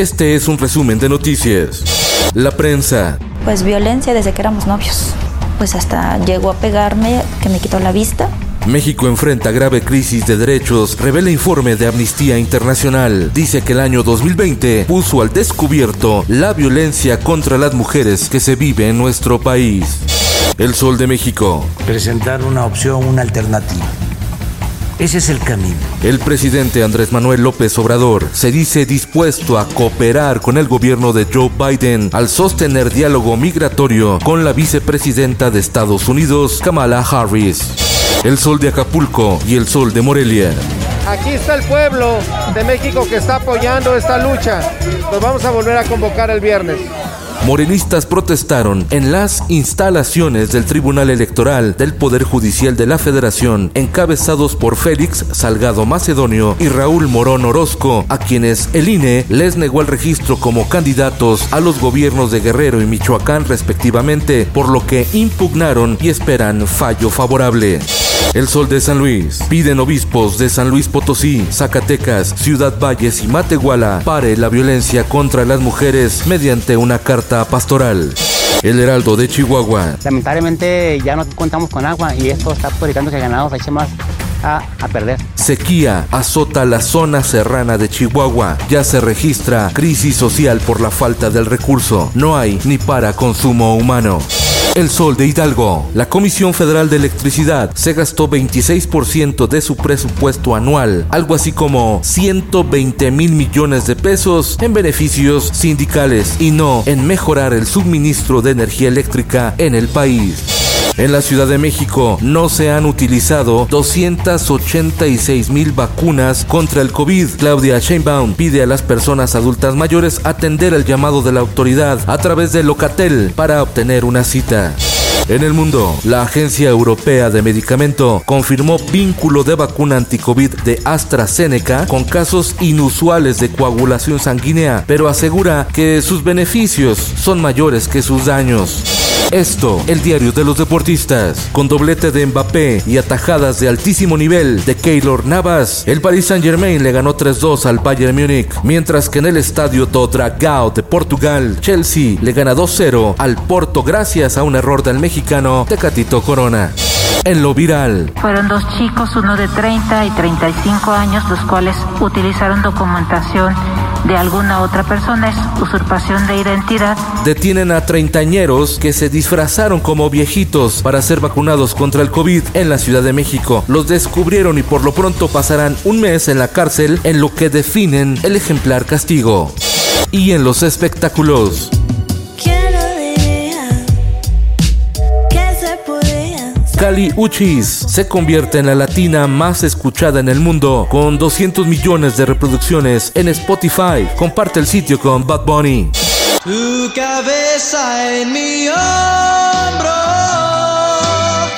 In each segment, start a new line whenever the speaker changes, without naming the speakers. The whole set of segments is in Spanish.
Este es un resumen de noticias. La prensa,
Pues violencia desde que éramos novios. Pues hasta llegó a pegarme, que me quitó la vista.
México enfrenta grave crisis de derechos, revela informe de Amnistía Internacional. Dice que el año 2020 puso al descubierto la violencia contra las mujeres que se vive en nuestro país. El Sol de México.
presentar una opción, una alternativa. Ese es el camino.
El presidente Andrés Manuel López Obrador se dice dispuesto a cooperar con el gobierno de Joe Biden al sostener diálogo migratorio con la vicepresidenta de Estados Unidos, Kamala Harris. El sol de Acapulco y el sol de Morelia.
Aquí está el pueblo de México que está apoyando esta lucha. Nos vamos a volver a convocar el viernes.
Morenistas protestaron en las instalaciones del Tribunal Electoral del Poder Judicial de la Federación, encabezados por Félix Salgado Macedonio y Raúl Morón Orozco, a quienes el INE les negó el registro como candidatos a los gobiernos de Guerrero y Michoacán respectivamente, por lo que impugnaron y esperan fallo favorable. El Sol de San Luis. Piden obispos de San Luis Potosí, Zacatecas, Ciudad Valles y Matehuala pare la violencia contra las mujeres mediante una carta pastoral. El Heraldo de Chihuahua.
Lamentablemente ya no contamos con agua y esto está publicando que el ganado se eche más a, a perder.
Sequía azota la zona serrana de Chihuahua. Ya se registra crisis social por la falta del recurso. No hay ni para consumo humano. El Sol de Hidalgo. La Comisión Federal de Electricidad se gastó 26% de su presupuesto anual, algo así como 120 mil millones de pesos en beneficios sindicales y no en mejorar el suministro de energía eléctrica en el país. En la Ciudad de México no se han utilizado 286 mil vacunas contra el COVID. Claudia Sheinbaum pide a las personas adultas mayores atender el llamado de la autoridad a través de Locatel para obtener una cita. En el mundo, la Agencia Europea de Medicamento confirmó vínculo de vacuna anticovid de AstraZeneca con casos inusuales de coagulación sanguínea, pero asegura que sus beneficios son mayores que sus daños. Esto, el diario de los deportistas. Con doblete de Mbappé y atajadas de altísimo nivel de Keylor Navas, el Paris Saint-Germain le ganó 3-2 al Bayern Múnich, mientras que en el estadio do Dragao de Portugal, Chelsea le gana 2-0 al Porto gracias a un error del mexicano Tecatito Corona. En lo viral,
Fueron dos chicos, uno de 30 y 35 años, los cuales utilizaron documentación de alguna otra persona, es usurpación de identidad.
detienen a treintañeros que se disfrazaron como viejitos para ser vacunados contra el COVID en la Ciudad de México. Los descubrieron y por lo pronto pasarán un mes en la cárcel en lo que definen el ejemplar castigo. Y en los espectáculos. Kali Uchis se convierte en la latina más escuchada en el mundo con 200 millones de reproducciones en Spotify. Comparte el sitio con Bad Bunny.
Tu cabeza en mi hombro.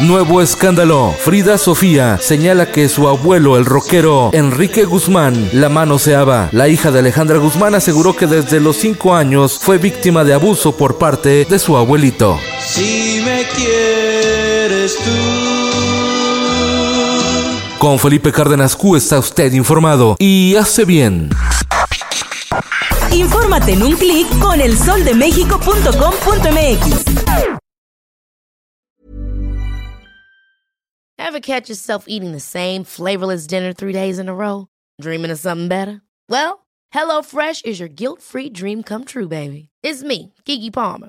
Nuevo escándalo. Frida Sofía señala que su abuelo, el rockero Enrique Guzmán, la manoseaba. La hija de Alejandra Guzmán aseguró que desde los 5 años fue víctima de abuso por parte de su abuelito.
Si me quieres tú.
Con Felipe Cárdenas Q está usted informado y hace bien.
Infórmate en un clic con elsoldemexico.com.mx.
Ever catch yourself eating the same flavorless dinner three days in a row? Dreaming of something better? Well, HelloFresh is your guilt-free dream come true, baby. It's me, Kiki Palmer.